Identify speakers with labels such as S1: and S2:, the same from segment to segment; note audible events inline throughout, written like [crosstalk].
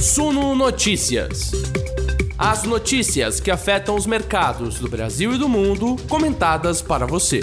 S1: Suno Notícias. As notícias que afetam os mercados do Brasil e do mundo, comentadas para você.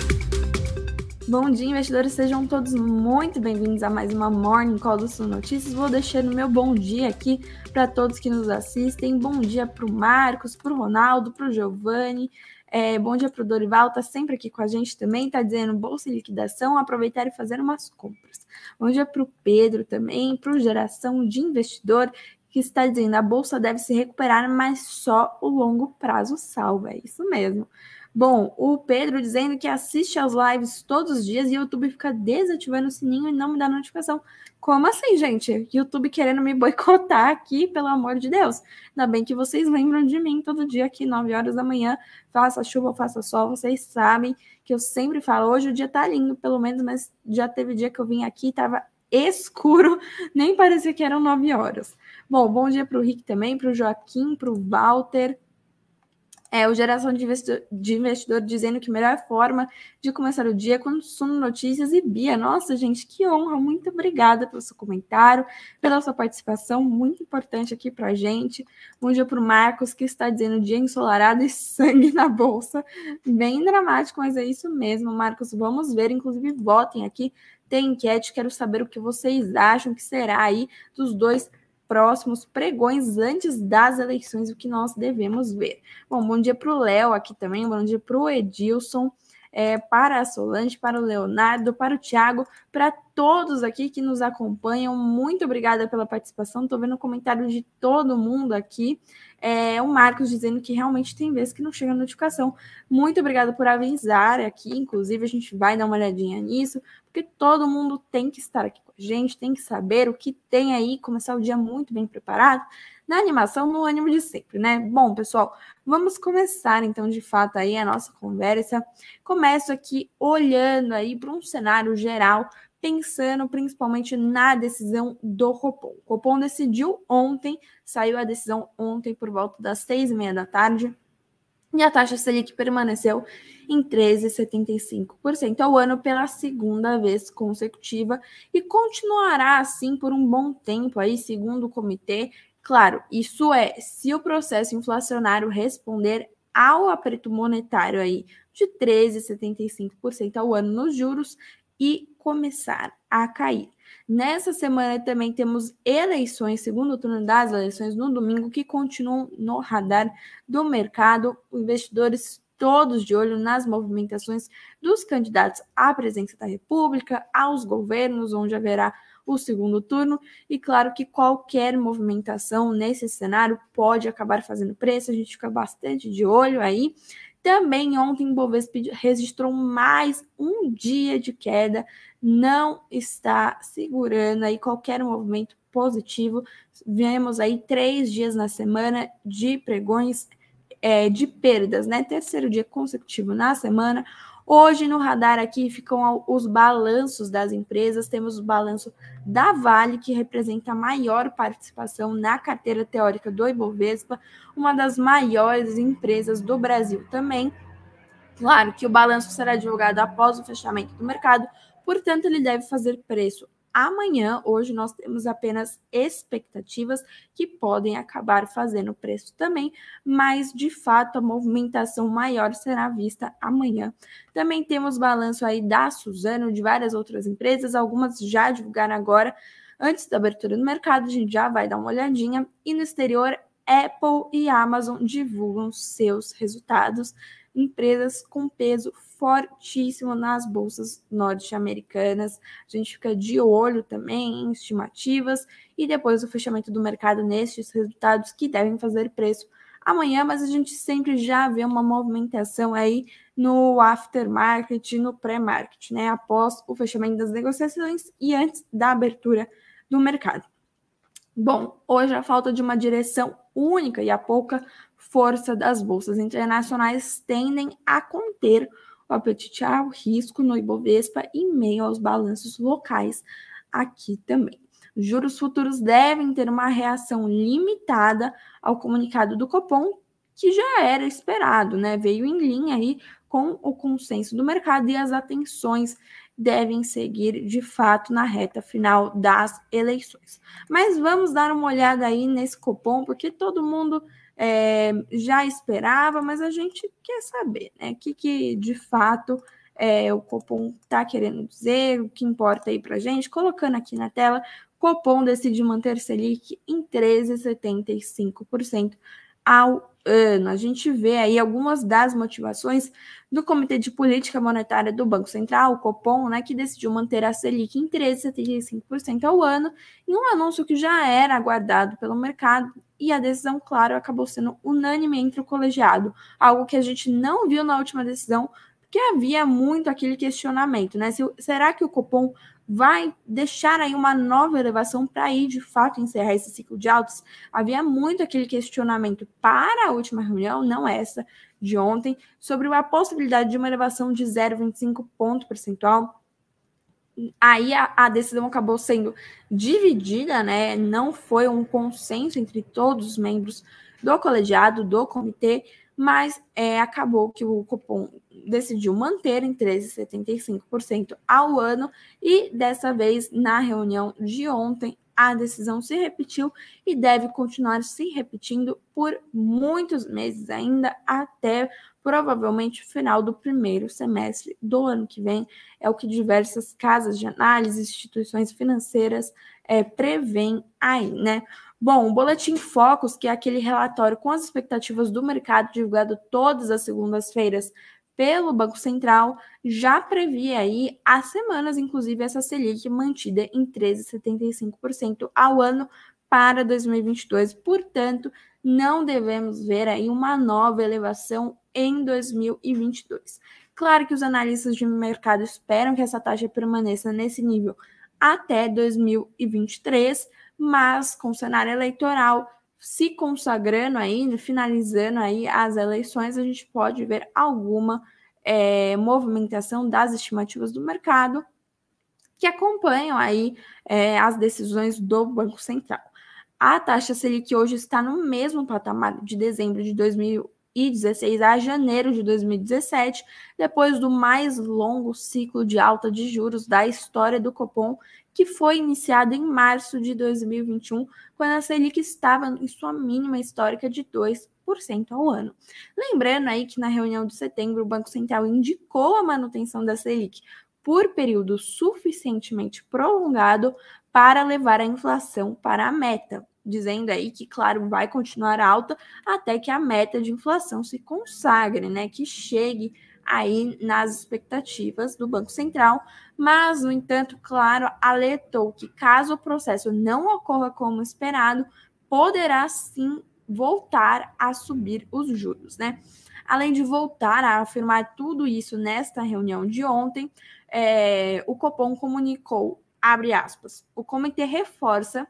S2: Bom dia, investidores. Sejam todos muito bem-vindos a mais uma Morning Call do Sul Notícias. Vou deixar o meu bom dia aqui para todos que nos assistem. Bom dia para o Marcos, para o Ronaldo, para o Giovanni. É, bom dia para o Dorival, tá sempre aqui com a gente também, tá dizendo bolsa e liquidação, aproveitar e fazer umas compras. Bom dia para o Pedro também, para o Geração de Investidor, que está dizendo a bolsa deve se recuperar, mas só o longo prazo salva. É isso mesmo. Bom, o Pedro dizendo que assiste aos lives todos os dias e o YouTube fica desativando o sininho e não me dá notificação. Como assim, gente? YouTube querendo me boicotar aqui, pelo amor de Deus. Ainda bem que vocês lembram de mim todo dia aqui, 9 horas da manhã, faça chuva, faça sol, vocês sabem que eu sempre falo, hoje o dia tá lindo, pelo menos, mas já teve dia que eu vim aqui, tava escuro, nem parecia que eram 9 horas. Bom, bom dia para o Rick também, para o Joaquim, para o Walter, é, o Geração de Investidor, de Investidor dizendo que melhor forma de começar o dia é com Suno Notícias e Bia. Nossa, gente, que honra! Muito obrigada pelo seu comentário, pela sua participação, muito importante aqui para a gente. Bom dia para o Marcos, que está dizendo dia ensolarado e sangue na bolsa. Bem dramático, mas é isso mesmo, Marcos. Vamos ver, inclusive, votem aqui. Tem enquete, quero saber o que vocês acham que será aí dos dois próximos pregões antes das eleições, o que nós devemos ver. Bom, bom dia para o Léo aqui também, bom dia para o Edilson, é, para a Solange, para o Leonardo, para o Thiago, para todos aqui que nos acompanham. Muito obrigada pela participação. Estou vendo o comentário de todo mundo aqui. É, o Marcos dizendo que realmente tem vezes que não chega a notificação. Muito obrigada por avisar aqui. Inclusive, a gente vai dar uma olhadinha nisso, porque todo mundo tem que estar aqui com a gente, tem que saber o que tem aí, começar o dia muito bem preparado. Na animação, no ânimo de sempre, né? Bom, pessoal, vamos começar então de fato aí a nossa conversa. Começo aqui olhando aí para um cenário geral pensando principalmente na decisão do Copom. O Copom decidiu ontem, saiu a decisão ontem por volta das seis e meia da tarde, e a taxa Selic permaneceu em 13,75% ao ano pela segunda vez consecutiva e continuará assim por um bom tempo aí, segundo o comitê. Claro, isso é se o processo inflacionário responder ao aperto monetário aí de 13,75% ao ano nos juros e começar a cair. Nessa semana também temos eleições, segundo turno das eleições no domingo, que continuam no radar do mercado. Investidores todos de olho nas movimentações dos candidatos à presidência da República, aos governos, onde haverá o segundo turno. E claro que qualquer movimentação nesse cenário pode acabar fazendo preço, a gente fica bastante de olho aí. Também ontem o Bovespa registrou mais um dia de queda, não está segurando aí qualquer movimento positivo. Vemos aí três dias na semana de pregões é, de perdas, né? Terceiro dia consecutivo na semana. Hoje no radar aqui ficam os balanços das empresas. Temos o balanço da Vale, que representa a maior participação na carteira teórica do Ibovespa, uma das maiores empresas do Brasil também. Claro que o balanço será divulgado após o fechamento do mercado, portanto, ele deve fazer preço amanhã. Hoje nós temos apenas expectativas que podem acabar fazendo preço também, mas de fato a movimentação maior será vista amanhã. Também temos balanço aí da Suzano, de várias outras empresas, algumas já divulgaram agora. Antes da abertura do mercado, a gente já vai dar uma olhadinha. E no exterior, Apple e Amazon divulgam seus resultados empresas com peso fortíssimo nas bolsas norte-americanas. A gente fica de olho também em estimativas e depois o fechamento do mercado nestes resultados que devem fazer preço amanhã, mas a gente sempre já vê uma movimentação aí no aftermarket, no pré-market, né? Após o fechamento das negociações e antes da abertura do mercado. Bom, hoje a falta de uma direção única e a pouca força das bolsas internacionais tendem a conter o apetite ao risco no Ibovespa em meio aos balanços locais aqui também. Juros futuros devem ter uma reação limitada ao comunicado do Copom, que já era esperado, né? Veio em linha aí com o consenso do mercado e as atenções devem seguir de fato na reta final das eleições. Mas vamos dar uma olhada aí nesse Copom, porque todo mundo é, já esperava, mas a gente quer saber, né? O que, que de fato é, o Copom está querendo dizer, o que importa aí para a gente, colocando aqui na tela, Copom decide manter Selic em 13,75% ao ano. A gente vê aí algumas das motivações do Comitê de Política Monetária do Banco Central, o Copom, né, que decidiu manter a Selic em 13,75% ao ano, em um anúncio que já era aguardado pelo mercado e a decisão, claro, acabou sendo unânime entre o colegiado, algo que a gente não viu na última decisão, porque havia muito aquele questionamento, né? Se, será que o Copom vai deixar aí uma nova elevação para ir de fato encerrar esse ciclo de altos? Havia muito aquele questionamento para a última reunião, não essa de ontem, sobre a possibilidade de uma elevação de 0,25 ponto percentual. Aí a, a, decisão acabou sendo dividida, né? Não foi um consenso entre todos os membros do colegiado, do comitê, mas é, acabou que o cupom decidiu manter em 13,75% ao ano e dessa vez na reunião de ontem a decisão se repetiu e deve continuar se repetindo por muitos meses ainda até provavelmente o final do primeiro semestre do ano que vem. É o que diversas casas de análise, instituições financeiras é, prevêem aí, né? Bom, o Boletim Focus, que é aquele relatório com as expectativas do mercado divulgado todas as segundas-feiras pelo Banco Central, já previa aí há semanas, inclusive, essa Selic mantida em 13,75% ao ano para 2022. Portanto, não devemos ver aí uma nova elevação em 2022. Claro que os analistas de mercado esperam que essa taxa permaneça nesse nível até 2023, mas com o cenário eleitoral se consagrando aí, finalizando aí as eleições, a gente pode ver alguma é, movimentação das estimativas do mercado que acompanham aí é, as decisões do Banco Central. A taxa Selic hoje está no mesmo patamar de dezembro de 2016 a janeiro de 2017, depois do mais longo ciclo de alta de juros da história do Copom, que foi iniciado em março de 2021, quando a Selic estava em sua mínima histórica de 2%. ao ano. Lembrando aí que na reunião de setembro, o Banco Central indicou a manutenção da Selic por período suficientemente prolongado para levar a inflação para a meta, dizendo aí que, claro, vai continuar alta até que a meta de inflação se consagre, né, que chegue aí nas expectativas do Banco Central, mas, no entanto, claro, alertou que caso o processo não ocorra como esperado, poderá sim voltar a subir os juros, né? Além de voltar a afirmar tudo isso nesta reunião de ontem, é, o Copom comunicou, abre aspas, o comitê reforça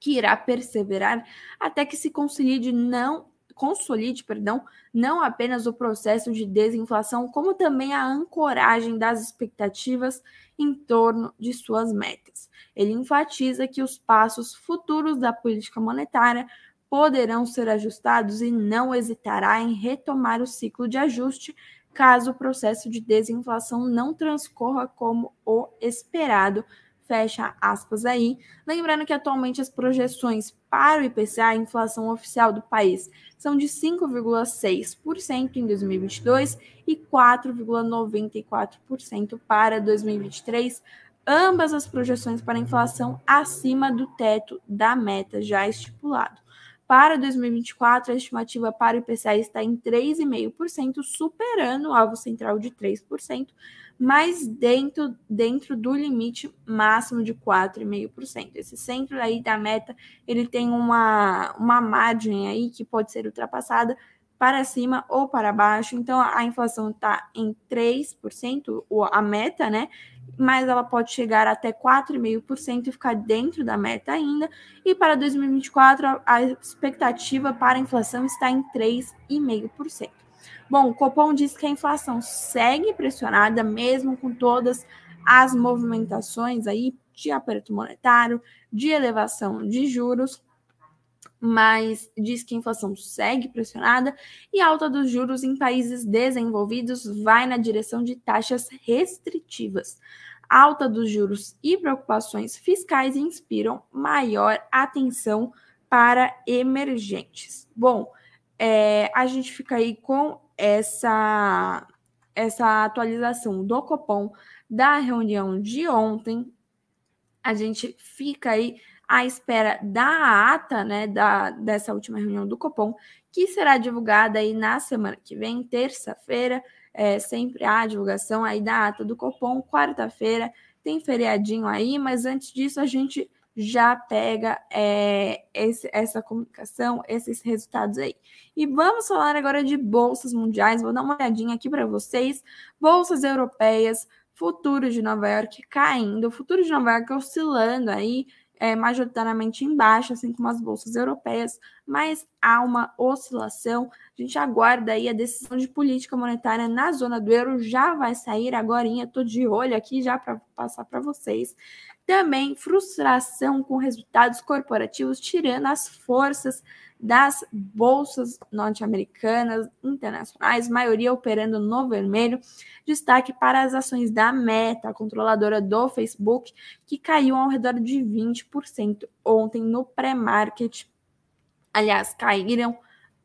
S2: que irá perseverar até que se consolide não consolide, perdão, não apenas o processo de desinflação, como também a ancoragem das expectativas em torno de suas metas. Ele enfatiza que os passos futuros da política monetária poderão ser ajustados e não hesitará em retomar o ciclo de ajuste caso o processo de desinflação não transcorra como o esperado fecha aspas aí. Lembrando que atualmente as projeções para o IPCA, a inflação oficial do país, são de 5,6% em 2022 e 4,94% para 2023. Ambas as projeções para inflação acima do teto da meta já estipulado. Para 2024, a estimativa para o IPCA está em 3,5%, superando o alvo central de 3%, mas dentro, dentro do limite máximo de 4,5%. Esse centro aí da meta, ele tem uma, uma margem aí que pode ser ultrapassada para cima ou para baixo. Então, a inflação está em 3%, a meta, né? Mas ela pode chegar até 4,5% e ficar dentro da meta ainda. E para 2024, a expectativa para a inflação está em 3,5%. Bom, o Copom diz que a inflação segue pressionada, mesmo com todas as movimentações aí de aperto monetário, de elevação de juros. mas diz que a inflação segue pressionada e a alta dos juros em países desenvolvidos vai na direção de taxas restritivas. A alta dos juros e preocupações fiscais inspiram maior atenção para emergentes. Bom, é, a gente fica aí com essa, essa atualização do Copom da reunião de ontem. A gente fica aí à espera da ata, né, da, dessa última reunião do Copom, que será divulgada aí na semana que vem, terça-feira, é, sempre há divulgação aí da ata do Copom, quarta-feira tem feriadinho aí, mas antes disso a gente já pega é, esse, essa comunicação, esses resultados aí. E vamos falar agora de bolsas mundiais. Vou dar uma olhadinha aqui para vocês. Bolsas europeias, futuro de Nova York caindo, futuro de Nova York oscilando aí é, majoritariamente em baixa, assim como as bolsas europeias, mas há uma oscilação. A gente aguarda aí a decisão de política monetária na zona do euro, já vai sair agora, estou de olho aqui já para passar para vocês. Também frustração com resultados corporativos, tirando as forças das bolsas norte-americanas, internacionais, maioria operando no vermelho. Destaque para as ações da Meta, controladora do Facebook, que caiu ao redor de 20% ontem no pré-market. Aliás, caíram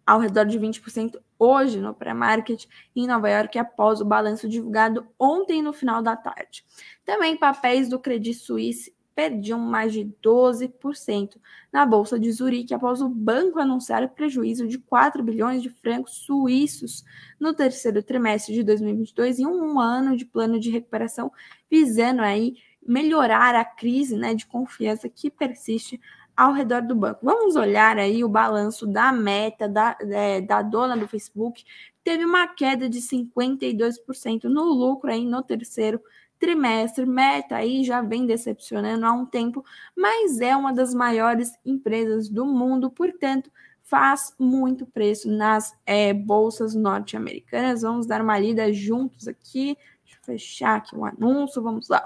S2: ao redor de 20% hoje no pré-market em Nova York após o balanço divulgado ontem no final da tarde. Também papéis do Credit Suisse perdiam mais de 12% na Bolsa de Zurique após o banco anunciar prejuízo de 4 bilhões de francos suíços no terceiro trimestre de 2022 e um ano de plano de recuperação visando aí melhorar a crise né, de confiança que persiste ao redor do banco. Vamos olhar aí o balanço da meta da, é, da dona do Facebook. Teve uma queda de 52% no lucro aí no terceiro trimestre. Meta aí já vem decepcionando há um tempo, mas é uma das maiores empresas do mundo, portanto, faz muito preço nas é, bolsas norte-americanas. Vamos dar uma lida juntos aqui. Fechar aqui o um anúncio, vamos lá.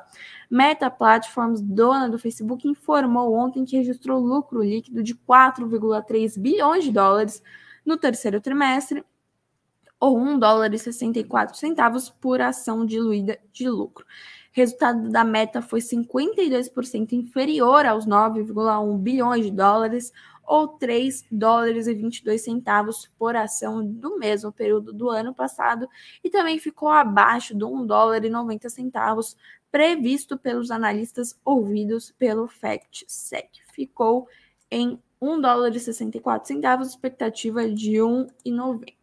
S2: Meta Platforms, dona do Facebook, informou ontem que registrou lucro líquido de 4,3 bilhões de dólares no terceiro trimestre, ou 1 dólar e 64 centavos por ação diluída de lucro. Resultado da meta foi 52% inferior aos 9,1 bilhões de dólares, ou 3 dólares e 22 centavos por ação do mesmo período do ano passado, e também ficou abaixo do 1 dólar e 90 centavos previsto pelos analistas ouvidos pelo FactSec. Ficou em 1 dólar e 64 centavos, expectativa de 1,90.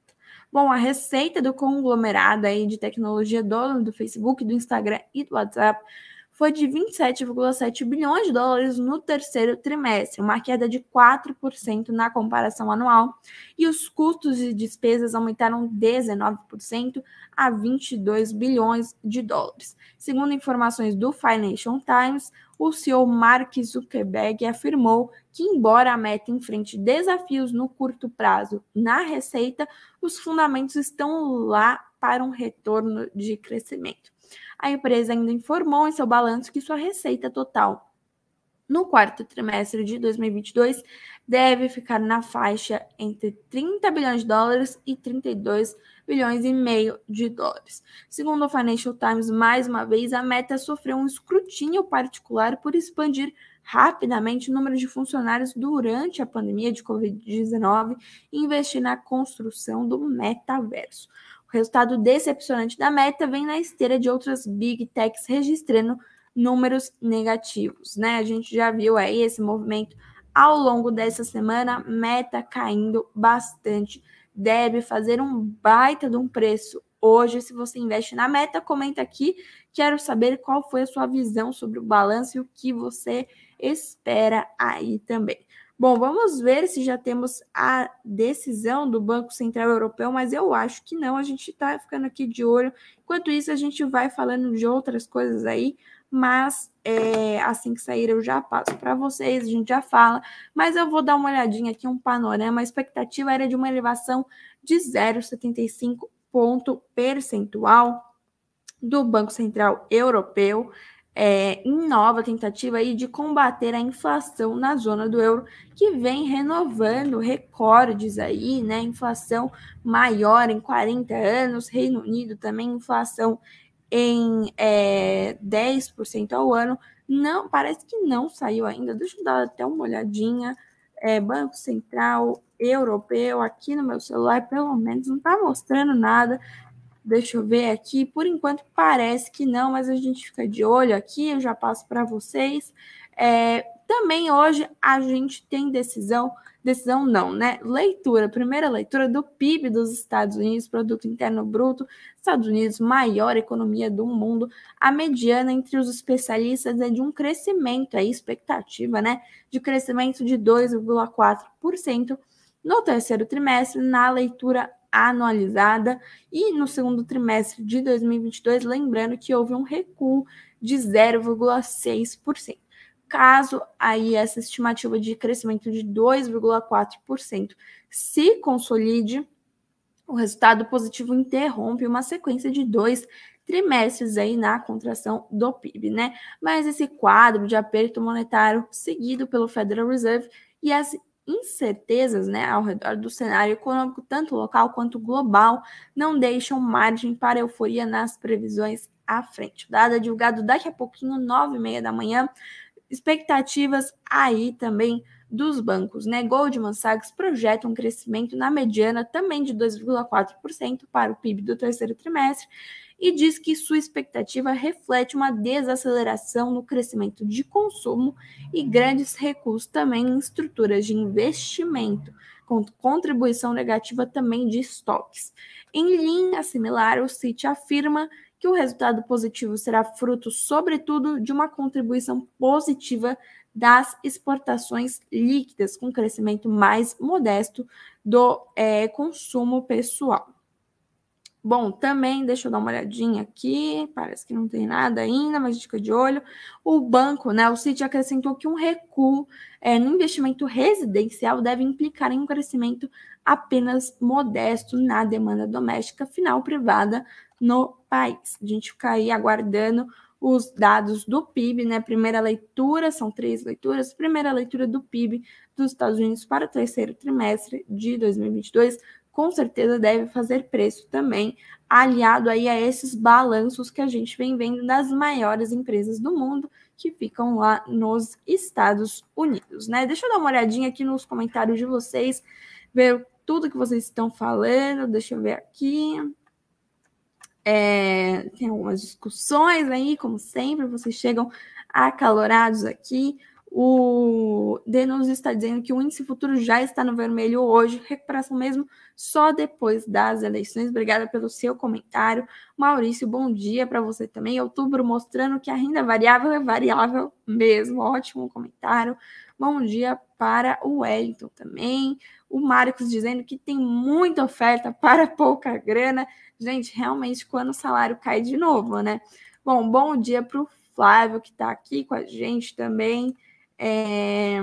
S2: Bom, a receita do conglomerado aí de tecnologia dono do Facebook, do Instagram e do WhatsApp foi de 27,7 bilhões de dólares no terceiro trimestre, uma queda de 4% na comparação anual, e os custos e despesas aumentaram 19% a 22 bilhões de dólares. Segundo informações do Financial Times, o CEO Mark Zuckerberg afirmou que, embora a meta enfrente desafios no curto prazo na receita, os fundamentos estão lá para um retorno de crescimento. A empresa ainda informou em seu balanço que sua receita total no quarto trimestre de 2022 deve ficar na faixa entre 30 bilhões de dólares e 32 bilhões e meio de dólares. Segundo o Financial Times, mais uma vez, a meta sofreu um escrutínio particular por expandir rapidamente o número de funcionários durante a pandemia de Covid-19 e investir na construção do metaverso. O resultado decepcionante da Meta vem na esteira de outras big techs registrando números negativos, né? A gente já viu aí esse movimento ao longo dessa semana, Meta caindo bastante, deve fazer um baita de um preço hoje se você investe na Meta, comenta aqui, quero saber qual foi a sua visão sobre o balanço e o que você espera aí também. Bom, vamos ver se já temos a decisão do Banco Central Europeu, mas eu acho que não. A gente está ficando aqui de olho. Enquanto isso, a gente vai falando de outras coisas aí, mas é, assim que sair eu já passo para vocês, a gente já fala. Mas eu vou dar uma olhadinha aqui, um panorama. A expectativa era de uma elevação de 0,75 ponto percentual do Banco Central Europeu. É, em nova tentativa aí de combater a inflação na zona do euro, que vem renovando recordes aí, né? Inflação maior em 40 anos, Reino Unido também inflação em é, 10% ao ano. Não, parece que não saiu ainda. Deixa eu dar até uma olhadinha. É, Banco Central Europeu, aqui no meu celular, pelo menos, não está mostrando nada. Deixa eu ver aqui. Por enquanto parece que não, mas a gente fica de olho aqui. Eu já passo para vocês. É, também hoje a gente tem decisão, decisão não, né? Leitura, primeira leitura do PIB dos Estados Unidos, Produto Interno Bruto, Estados Unidos, maior economia do mundo. A mediana entre os especialistas é de um crescimento, a expectativa, né? De crescimento de 2,4% no terceiro trimestre, na leitura anualizada e no segundo trimestre de 2022, lembrando que houve um recuo de 0,6%. Caso aí essa estimativa de crescimento de 2,4% se consolide, o resultado positivo interrompe uma sequência de dois trimestres aí na contração do PIB, né? Mas esse quadro de aperto monetário seguido pelo Federal Reserve e as incertezas né, ao redor do cenário econômico, tanto local quanto global, não deixam margem para euforia nas previsões à frente. O dado é divulgado daqui a pouquinho, nove e meia da manhã. Expectativas aí também dos bancos. Né? Goldman Sachs projeta um crescimento na mediana também de 2,4% para o PIB do terceiro trimestre e diz que sua expectativa reflete uma desaceleração no crescimento de consumo e grandes recursos também em estruturas de investimento, com contribuição negativa também de estoques. Em linha similar, o CIT afirma que o resultado positivo será fruto, sobretudo, de uma contribuição positiva das exportações líquidas, com crescimento mais modesto do é, consumo pessoal. Bom, também, deixa eu dar uma olhadinha aqui, parece que não tem nada ainda, mas a gente fica de olho. O banco, né, o Citi acrescentou que um recuo é, no investimento residencial deve implicar em um crescimento apenas modesto na demanda doméstica final privada no país. A gente fica aí aguardando os dados do PIB, né? Primeira leitura, são três leituras. Primeira leitura do PIB dos Estados Unidos para o terceiro trimestre de 2022 com certeza deve fazer preço também, aliado aí a esses balanços que a gente vem vendo das maiores empresas do mundo que ficam lá nos Estados Unidos, né? Deixa eu dar uma olhadinha aqui nos comentários de vocês, ver tudo que vocês estão falando, deixa eu ver aqui. É, tem algumas discussões aí, como sempre, vocês chegam acalorados aqui. O Denus está dizendo que o índice futuro já está no vermelho hoje, recuperação mesmo só depois das eleições. Obrigada pelo seu comentário. Maurício, bom dia para você também. Outubro mostrando que a renda variável é variável mesmo. Ótimo comentário. Bom dia para o Wellington também. O Marcos dizendo que tem muita oferta para pouca grana. Gente, realmente, quando o salário cai de novo, né? Bom, bom dia para o Flávio, que está aqui com a gente também. É...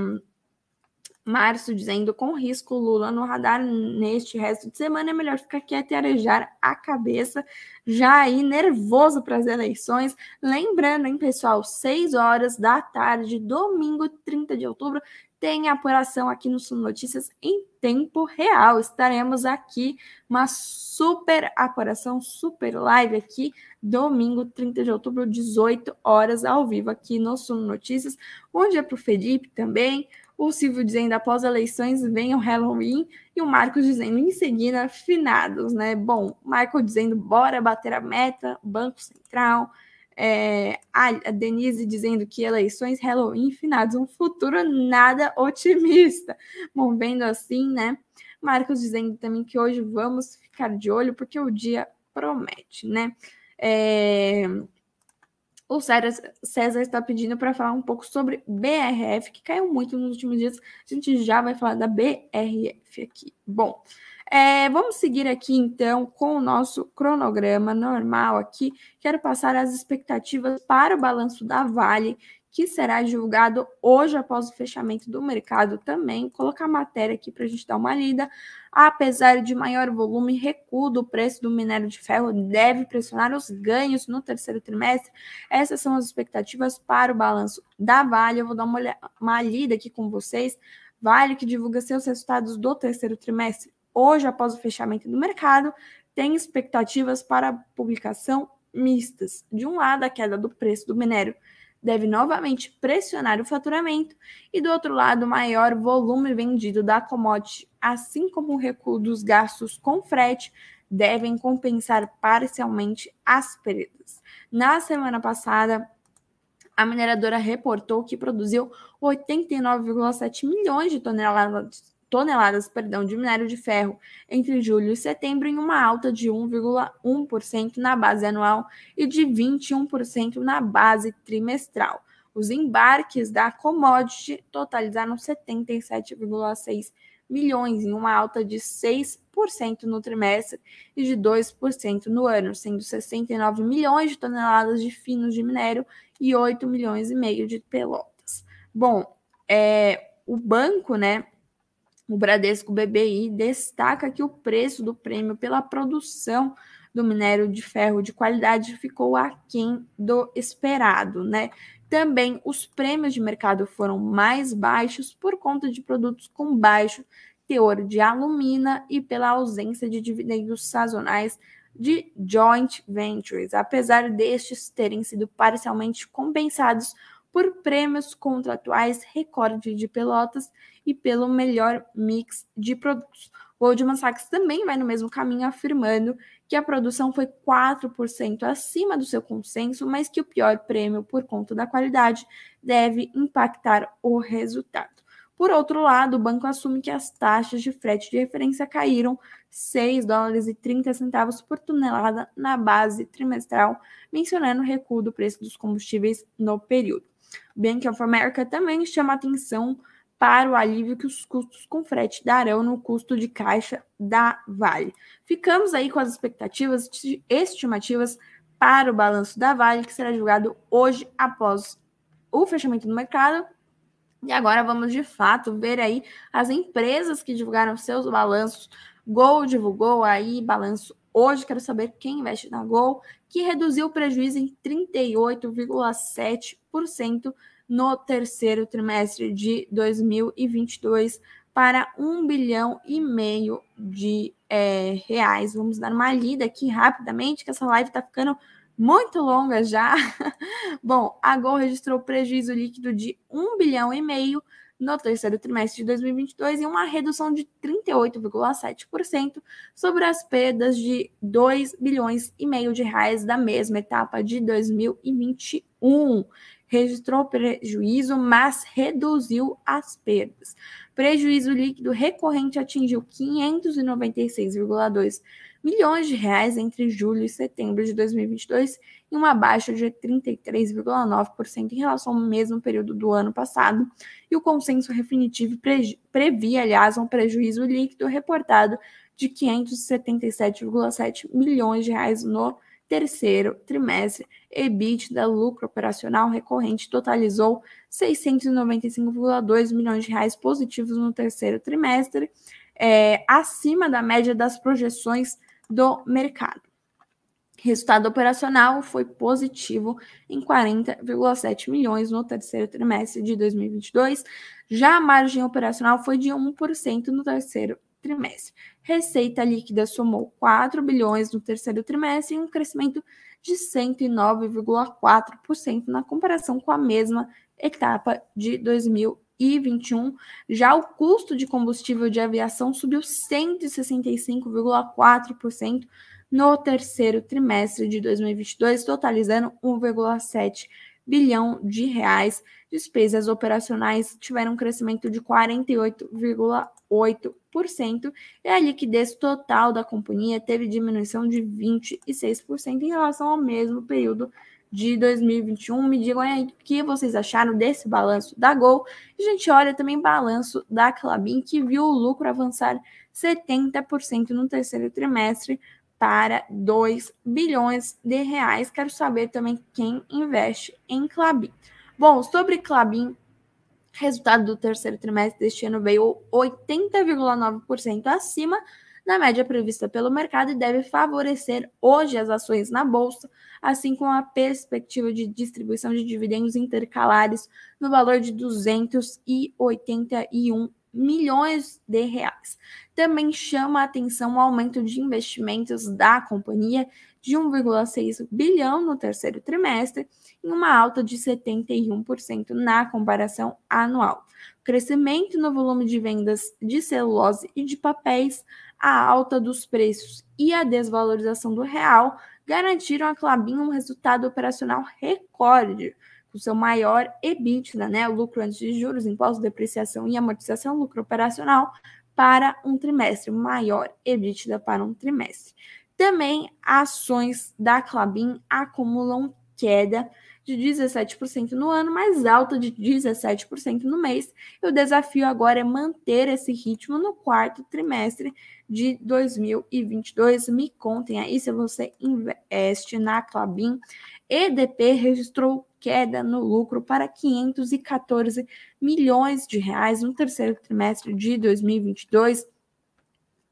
S2: Márcio dizendo com risco Lula no radar neste resto de semana é melhor ficar quieto e arejar a cabeça, já aí nervoso para as eleições. Lembrando, hein, pessoal, 6 horas da tarde, domingo 30 de outubro, tem apuração aqui no Sul Notícias em tempo real. Estaremos aqui, uma super apuração, super live aqui, domingo 30 de outubro, 18 horas ao vivo aqui no Sul Notícias. Um dia para o Felipe também o Silvio dizendo após eleições vem o Halloween e o Marcos dizendo em seguida finados, né? Bom, Michael dizendo bora bater a meta, Banco Central, é, a Denise dizendo que eleições, Halloween, finados, um futuro nada otimista. Bom, vendo assim, né? Marcos dizendo também que hoje vamos ficar de olho porque o dia promete, né? É, o César está pedindo para falar um pouco sobre BRF, que caiu muito nos últimos dias. A gente já vai falar da BRF aqui. Bom, é, vamos seguir aqui então com o nosso cronograma normal aqui. Quero passar as expectativas para o balanço da Vale, que será divulgado hoje após o fechamento do mercado também. Colocar a matéria aqui para a gente dar uma lida. Apesar de maior volume, recuo do preço do minério de ferro deve pressionar os ganhos no terceiro trimestre. Essas são as expectativas para o balanço da Vale. Eu vou dar uma, uma lida aqui com vocês. Vale que divulga seus resultados do terceiro trimestre hoje após o fechamento do mercado, tem expectativas para publicação mistas. De um lado, a queda do preço do minério deve novamente pressionar o faturamento, e do outro lado, o maior volume vendido da commodity, assim como o recuo dos gastos com frete, devem compensar parcialmente as perdas. Na semana passada, a mineradora reportou que produziu 89,7 milhões de toneladas toneladas perdão, de minério de ferro entre julho e setembro, em uma alta de 1,1% na base anual e de 21% na base trimestral. Os embarques da commodity totalizaram 77,6 milhões, em uma alta de 6% no trimestre e de 2% no ano, sendo 69 milhões de toneladas de finos de minério e 8 milhões e meio de pelotas. Bom, é, o banco, né, o Bradesco BBI destaca que o preço do prêmio pela produção do minério de ferro de qualidade ficou aquém do esperado, né? Também os prêmios de mercado foram mais baixos por conta de produtos com baixo teor de alumina e pela ausência de dividendos sazonais de joint ventures, apesar destes terem sido parcialmente compensados por prêmios contratuais, recorde de pelotas e pelo melhor mix de produtos. O Goldman Sachs também vai no mesmo caminho, afirmando que a produção foi 4% acima do seu consenso, mas que o pior prêmio por conta da qualidade deve impactar o resultado. Por outro lado, o banco assume que as taxas de frete de referência caíram 6 dólares e 30 centavos por tonelada na base trimestral, mencionando o recuo do preço dos combustíveis no período. Bank of America também chama atenção para o alívio que os custos com frete darão no custo de caixa da Vale. Ficamos aí com as expectativas estimativas para o balanço da Vale, que será divulgado hoje após o fechamento do mercado. E agora vamos de fato ver aí as empresas que divulgaram seus balanços. Gol divulgou aí balanço hoje. Quero saber quem investe na Gol, que reduziu o prejuízo em 38,7% no terceiro trimestre de 2022 para um bilhão e meio de é, reais. Vamos dar uma lida aqui rapidamente, que essa live está ficando muito longa já. [laughs] Bom, a Gol registrou prejuízo líquido de um bilhão e meio no terceiro trimestre de 2022 e uma redução de 38,7% sobre as perdas de 2 bilhões e meio de reais da mesma etapa de 2021. Registrou prejuízo, mas reduziu as perdas. Prejuízo líquido recorrente atingiu 596,2 milhões de reais entre julho e setembro de 2022 e uma baixa de 33,9% em relação ao mesmo período do ano passado. E o consenso definitivo previa, aliás, um prejuízo líquido reportado de 577,7 milhões de reais no terceiro trimestre. EBITDA, lucro operacional recorrente, totalizou 695,2 milhões de reais positivos no terceiro trimestre, é, acima da média das projeções do mercado. Resultado operacional foi positivo em 40,7 milhões no terceiro trimestre de 2022. Já a margem operacional foi de 1% no terceiro trimestre. Receita líquida somou 4 bilhões no terceiro trimestre, um crescimento de 109,4% na comparação com a mesma etapa de 2021. Já o custo de combustível de aviação subiu 165,4% no terceiro trimestre de 2022, totalizando 1,7 bilhão de reais. Despesas operacionais tiveram um crescimento de 48,8% e a liquidez total da companhia teve diminuição de 26% em relação ao mesmo período de 2021. Me digam aí o que vocês acharam desse balanço da Gol. E a gente olha também balanço da Clabin, que viu o lucro avançar 70% no terceiro trimestre para 2 bilhões de reais. Quero saber também quem investe em Clabin. Bom, sobre Clabin, resultado do terceiro trimestre deste ano veio 80,9% acima da média prevista pelo mercado e deve favorecer hoje as ações na bolsa, assim como a perspectiva de distribuição de dividendos intercalares no valor de 281 milhões de reais. Também chama a atenção o aumento de investimentos da companhia de 1,6 bilhão no terceiro trimestre, em uma alta de 71% na comparação anual. crescimento no volume de vendas de celulose e de papéis, a alta dos preços e a desvalorização do real garantiram a Clabin um resultado operacional recorde, com seu maior EBITDA, né, o lucro antes de juros, impostos, depreciação e amortização, lucro operacional, para um trimestre, maior EBITDA para um trimestre. Também ações da Clabin acumulam queda de 17% no ano, mais alta de 17% no mês. E o desafio agora é manter esse ritmo no quarto trimestre de 2022. Me contem aí se você investe na Clabin. EDP registrou queda no lucro para 514 milhões de reais no terceiro trimestre de 2022,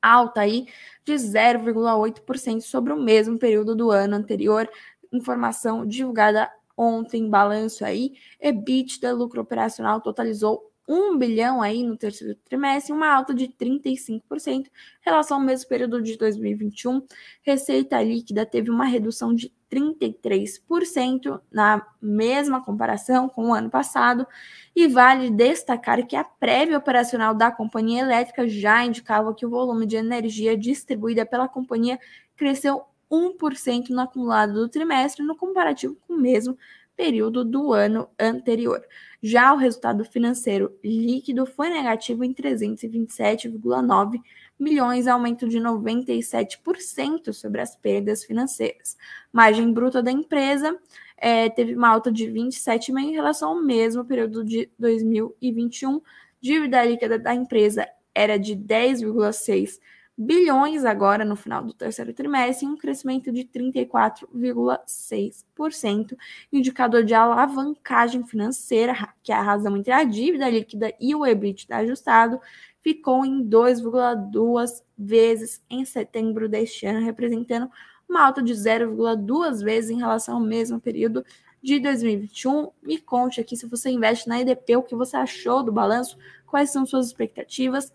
S2: alta aí de 0,8% sobre o mesmo período do ano anterior. Informação divulgada ontem, balanço aí, EBITDA, lucro operacional, totalizou 1 bilhão aí no terceiro trimestre, uma alta de 35% em relação ao mesmo período de 2021. Receita líquida teve uma redução de 33% na mesma comparação com o ano passado. E vale destacar que a prévia operacional da companhia elétrica já indicava que o volume de energia distribuída pela companhia cresceu 1% no acumulado do trimestre no comparativo com o mesmo período do ano anterior. Já o resultado financeiro líquido foi negativo em 327,9 milhões, aumento de 97% sobre as perdas financeiras. Margem bruta da empresa é, teve uma alta de 27,5% em relação ao mesmo período de 2021. Dívida líquida da empresa era de 10,6 bilhões agora no final do terceiro trimestre, um crescimento de 34,6%. Indicador de alavancagem financeira, que é a razão entre a dívida líquida e o EBITDA ajustado, ficou em 2,2 vezes em setembro deste ano, representando uma alta de 0,2 vezes em relação ao mesmo período de 2021. Me conte aqui se você investe na EDP, o que você achou do balanço, quais são suas expectativas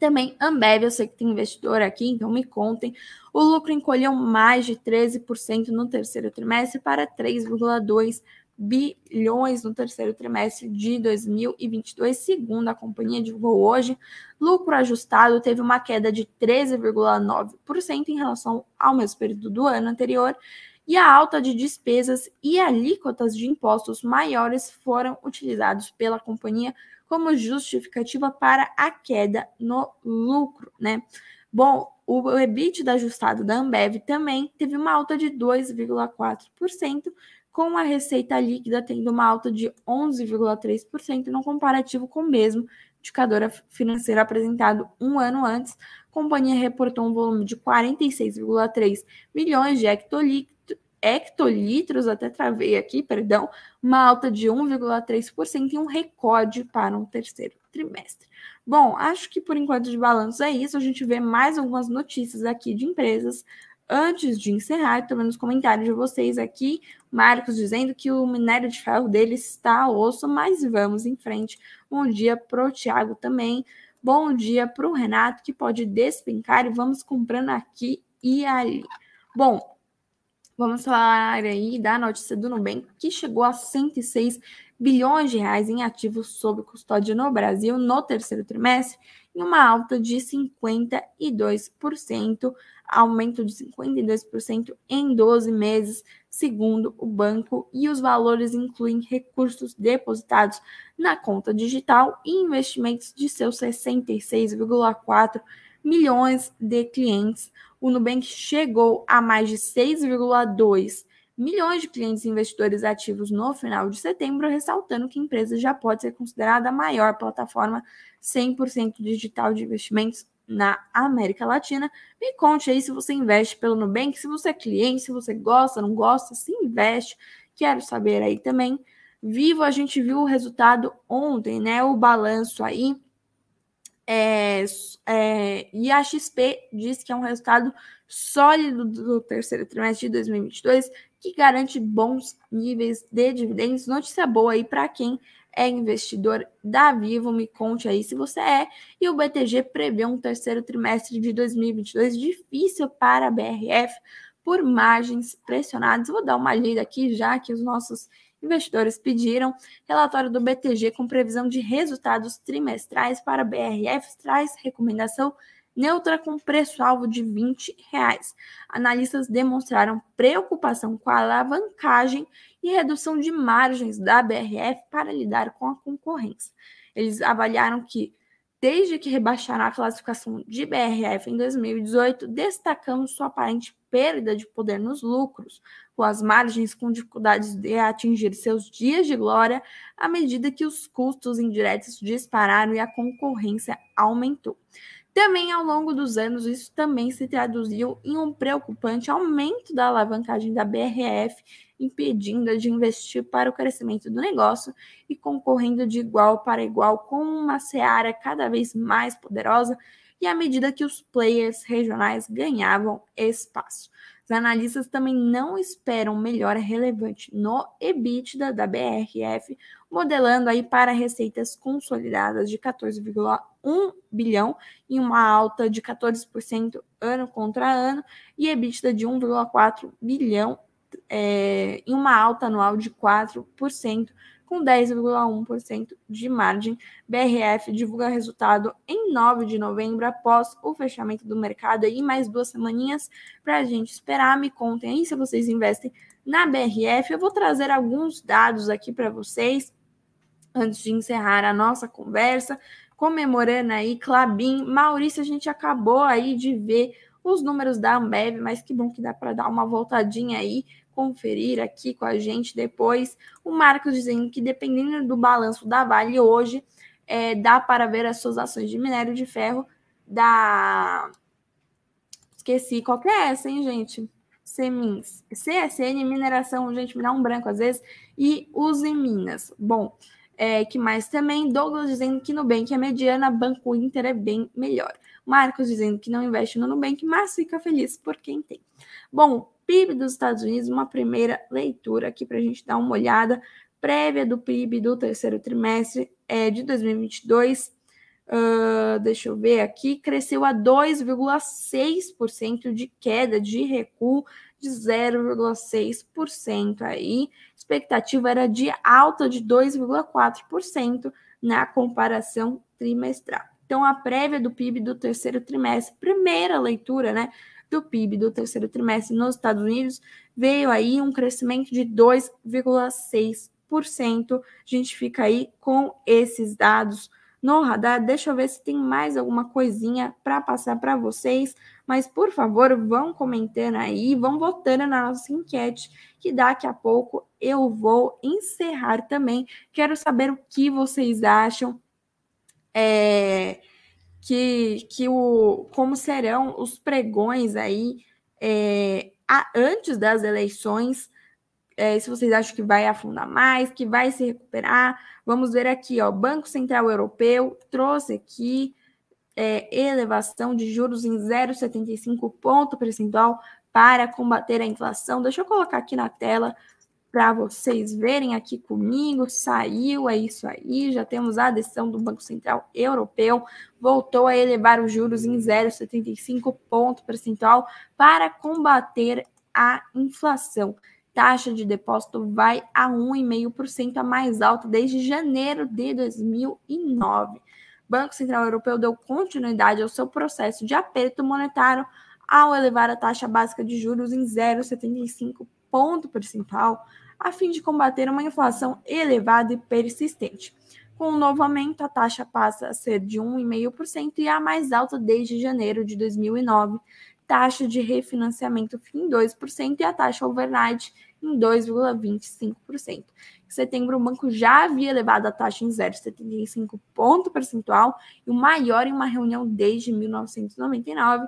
S2: também Ambev, eu sei que tem investidor aqui, então me contem. O lucro encolheu mais de 13% no terceiro trimestre para 3,2 bilhões no terceiro trimestre de 2022, segundo a companhia divulgou hoje. Lucro ajustado teve uma queda de 13,9% em relação ao mesmo período do ano anterior, e a alta de despesas e alíquotas de impostos maiores foram utilizados pela companhia como justificativa para a queda no lucro, né? Bom, o EBITDA ajustado da Ambev também teve uma alta de 2,4%, com a receita líquida tendo uma alta de 11,3% no comparativo com o mesmo indicador financeiro apresentado um ano antes. A companhia reportou um volume de 46,3 milhões de hectolitros hectolitros, até travei aqui, perdão, uma alta de 1,3% e um recorde para um terceiro trimestre. Bom, acho que por enquanto de balanço é isso. A gente vê mais algumas notícias aqui de empresas. Antes de encerrar, estou vendo os comentários de vocês aqui, Marcos dizendo que o minério de ferro dele está osso, mas vamos em frente. Bom dia para o Thiago também. Bom dia para o Renato, que pode despencar e vamos comprando aqui e ali. Bom, Vamos falar aí da notícia do Nubank, que chegou a 106 bilhões de reais em ativos sob custódia no Brasil no terceiro trimestre, em uma alta de 52%, aumento de 52% em 12 meses, segundo o banco, e os valores incluem recursos depositados na conta digital e investimentos de seus 66,4 milhões de clientes o Nubank chegou a mais de 6,2 milhões de clientes investidores ativos no final de setembro, ressaltando que a empresa já pode ser considerada a maior plataforma 100% digital de investimentos na América Latina. Me conte aí se você investe pelo Nubank, se você é cliente, se você gosta, não gosta, se investe. Quero saber aí também. Vivo, a gente viu o resultado ontem, né? O balanço aí. É, é, e a XP diz que é um resultado sólido do terceiro trimestre de 2022, que garante bons níveis de dividendos. Notícia boa aí para quem é investidor da Vivo, me conte aí se você é. E o BTG prevê um terceiro trimestre de 2022 difícil para a BRF por margens pressionadas. Vou dar uma lida aqui já que os nossos investidores pediram. Relatório do BTG com previsão de resultados trimestrais para BRF traz recomendação neutra com preço-alvo de 20 reais. Analistas demonstraram preocupação com a alavancagem e redução de margens da BRF para lidar com a concorrência. Eles avaliaram que, desde que rebaixaram a classificação de BRF em 2018, destacando sua aparente perda de poder nos lucros, com as margens com dificuldades de atingir seus dias de glória à medida que os custos indiretos dispararam e a concorrência aumentou. Também ao longo dos anos, isso também se traduziu em um preocupante aumento da alavancagem da BRF, impedindo-a de investir para o crescimento do negócio e concorrendo de igual para igual com uma seara cada vez mais poderosa e à medida que os players regionais ganhavam espaço. Os analistas também não esperam melhora relevante no EBITDA da BRF, modelando aí para receitas consolidadas de 14,1 bilhão e uma alta de 14% ano contra ano e EBITDA de 1,4 bilhão é, em uma alta anual de 4% com 10,1% de margem. BRF divulga resultado em 9 de novembro, após o fechamento do mercado, aí mais duas semaninhas para a gente esperar. Me contem aí se vocês investem na BRF. Eu vou trazer alguns dados aqui para vocês antes de encerrar a nossa conversa, comemorando aí Clabin. Maurício, a gente acabou aí de ver os números da Ambev, mas que bom que dá para dar uma voltadinha aí conferir aqui com a gente depois. O Marcos dizendo que dependendo do balanço da Vale hoje, é, dá para ver as suas ações de minério de ferro da. Esqueci qual que é essa, hein, gente? Semins. CSN Mineração, gente, me dá um branco às vezes. E Use Minas. Bom, é, que mais também? Douglas dizendo que Nubank é mediana, Banco Inter é bem melhor. Marcos dizendo que não investe no Nubank, mas fica feliz por quem tem. Bom, PIB dos Estados Unidos, uma primeira leitura aqui para a gente dar uma olhada prévia do PIB do terceiro trimestre é, de 2022. Uh, deixa eu ver aqui, cresceu a 2,6% de queda de recuo de 0,6% aí. Expectativa era de alta de 2,4% na comparação trimestral. Então, a prévia do PIB do terceiro trimestre, primeira leitura, né, do PIB do terceiro trimestre nos Estados Unidos, veio aí um crescimento de 2,6%. A gente fica aí com esses dados no radar. Deixa eu ver se tem mais alguma coisinha para passar para vocês. Mas, por favor, vão comentando aí, vão votando na nossa enquete, que daqui a pouco eu vou encerrar também. Quero saber o que vocês acham. É, que, que o, como serão os pregões aí é, a, antes das eleições, é, se vocês acham que vai afundar mais, que vai se recuperar. Vamos ver aqui, ó, Banco Central Europeu trouxe aqui é, elevação de juros em 0,75 ponto percentual para combater a inflação. Deixa eu colocar aqui na tela para vocês verem aqui comigo. Saiu, é isso aí. Já temos a decisão do Banco Central Europeu, voltou a elevar os juros em 0,75 ponto percentual para combater a inflação. Taxa de depósito vai a 1,5%, a mais alta desde janeiro de 2009. Banco Central Europeu deu continuidade ao seu processo de aperto monetário ao elevar a taxa básica de juros em 0,75 ponto percentual a fim de combater uma inflação elevada e persistente. Com o novo aumento, a taxa passa a ser de 1,5% e a mais alta desde janeiro de 2009. Taxa de refinanciamento em 2% e a taxa overnight em 2,25%. Em setembro, o banco já havia elevado a taxa em 0,75 ponto percentual e o maior em uma reunião desde 1999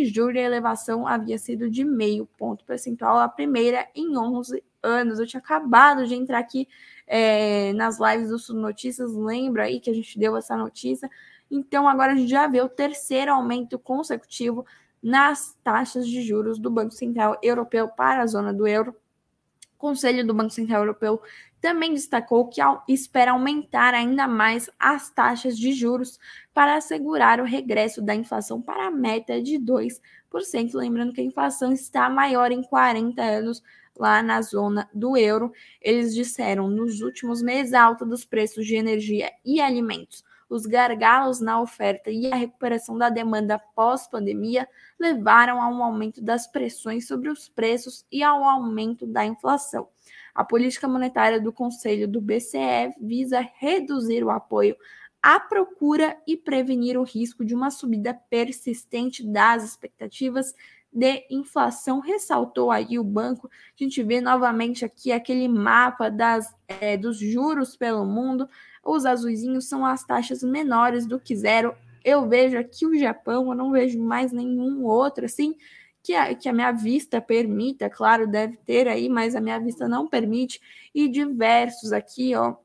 S2: em julho, a elevação havia sido de meio ponto percentual, a primeira em 11 anos. Eu tinha acabado de entrar aqui é, nas lives do Sul Notícias, lembra aí que a gente deu essa notícia. Então, agora a gente já vê o terceiro aumento consecutivo nas taxas de juros do Banco Central Europeu para a zona do euro. O Conselho do Banco Central Europeu também destacou que espera aumentar ainda mais as taxas de juros para assegurar o regresso da inflação para a meta de 2%. Lembrando que a inflação está maior em 40 anos lá na zona do euro. Eles disseram nos últimos meses a alta dos preços de energia e alimentos os gargalos na oferta e a recuperação da demanda pós-pandemia levaram a um aumento das pressões sobre os preços e ao aumento da inflação. A política monetária do Conselho do BCE visa reduzir o apoio à procura e prevenir o risco de uma subida persistente das expectativas de inflação. Ressaltou aí o banco. A gente vê novamente aqui aquele mapa das, é, dos juros pelo mundo. Os azuizinhos são as taxas menores do que zero. Eu vejo aqui o Japão, eu não vejo mais nenhum outro assim que a, que a minha vista permita, claro, deve ter aí, mas a minha vista não permite. E diversos aqui, ó.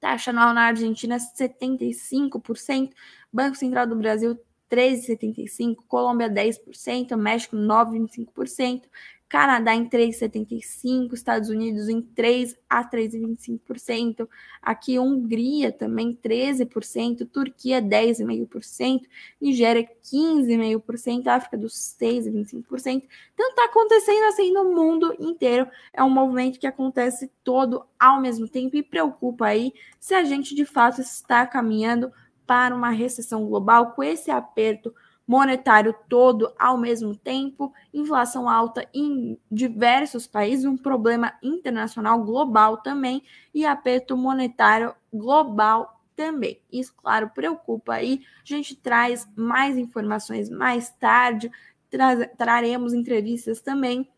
S2: Taxa anual na Argentina 75%, Banco Central do Brasil 13,75%, Colômbia 10%, México 9,25%, Canadá em 3,75%, Estados Unidos em 3 a 3,25%, aqui Hungria também 13%, Turquia 10,5%, Nigéria 15,5%, África do 6,25%. Então está acontecendo assim no mundo inteiro. É um movimento que acontece todo ao mesmo tempo e preocupa aí se a gente de fato está caminhando para uma recessão global com esse aperto monetário todo ao mesmo tempo, inflação alta em diversos países, um problema internacional global também e aperto monetário global também. Isso, claro, preocupa aí. A gente traz mais informações mais tarde, tra traremos entrevistas também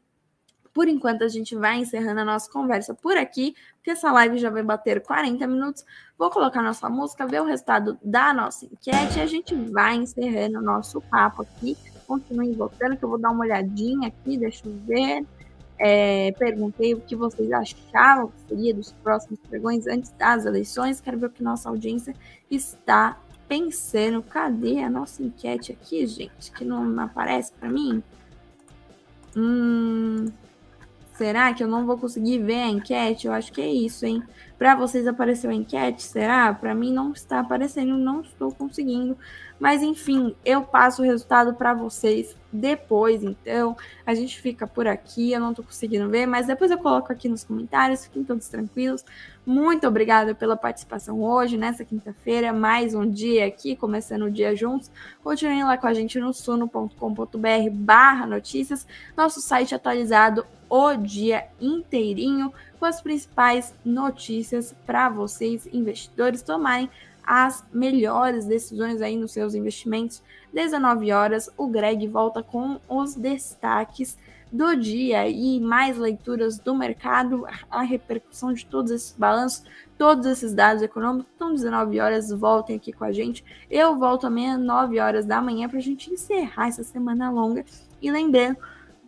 S2: por enquanto, a gente vai encerrando a nossa conversa por aqui, porque essa live já vai bater 40 minutos. Vou colocar nossa música, ver o resultado da nossa enquete e a gente vai encerrando o nosso papo aqui. Continuem votando, que eu vou dar uma olhadinha aqui, deixa eu ver. É, perguntei o que vocês achavam que seria dos próximos pregões antes das eleições. Quero ver o que nossa audiência está pensando. Cadê a nossa enquete aqui, gente? Que não aparece para mim? Hum, Será que eu não vou conseguir ver a enquete? Eu acho que é isso, hein? Para vocês apareceu a enquete? Será? Para mim não está aparecendo, não estou conseguindo. Mas enfim, eu passo o resultado para vocês depois, então. A gente fica por aqui, eu não estou conseguindo ver, mas depois eu coloco aqui nos comentários, fiquem todos tranquilos. Muito obrigada pela participação hoje, nessa quinta-feira, mais um dia aqui, começando o dia juntos. Continuem lá com a gente no suno.com.br barra notícias, nosso site atualizado o dia inteirinho com as principais notícias para vocês, investidores, tomarem as melhores decisões aí nos seus investimentos. 19 horas, o Greg volta com os destaques do dia e mais leituras do mercado, a repercussão de todos esses balanços, todos esses dados econômicos. Então, 19 horas, voltem aqui com a gente. Eu volto amanhã, 9 horas da manhã, para a gente encerrar essa semana longa. E lembrando,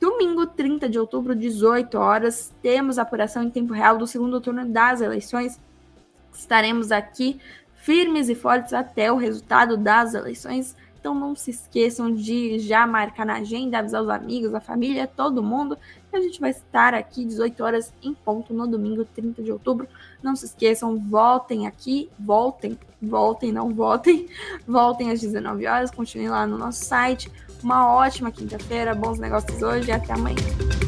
S2: Domingo, 30 de outubro, 18 horas, temos apuração em tempo real do segundo turno das eleições. Estaremos aqui firmes e fortes até o resultado das eleições. Então não se esqueçam de já marcar na agenda, avisar os amigos, a família, todo mundo. A gente vai estar aqui 18 horas em ponto no domingo 30 de outubro. Não se esqueçam, voltem aqui, voltem, voltem, não votem, [laughs] voltem às 19 horas, continuem lá no nosso site uma ótima quinta-feira, bons negócios hoje e até amanhã.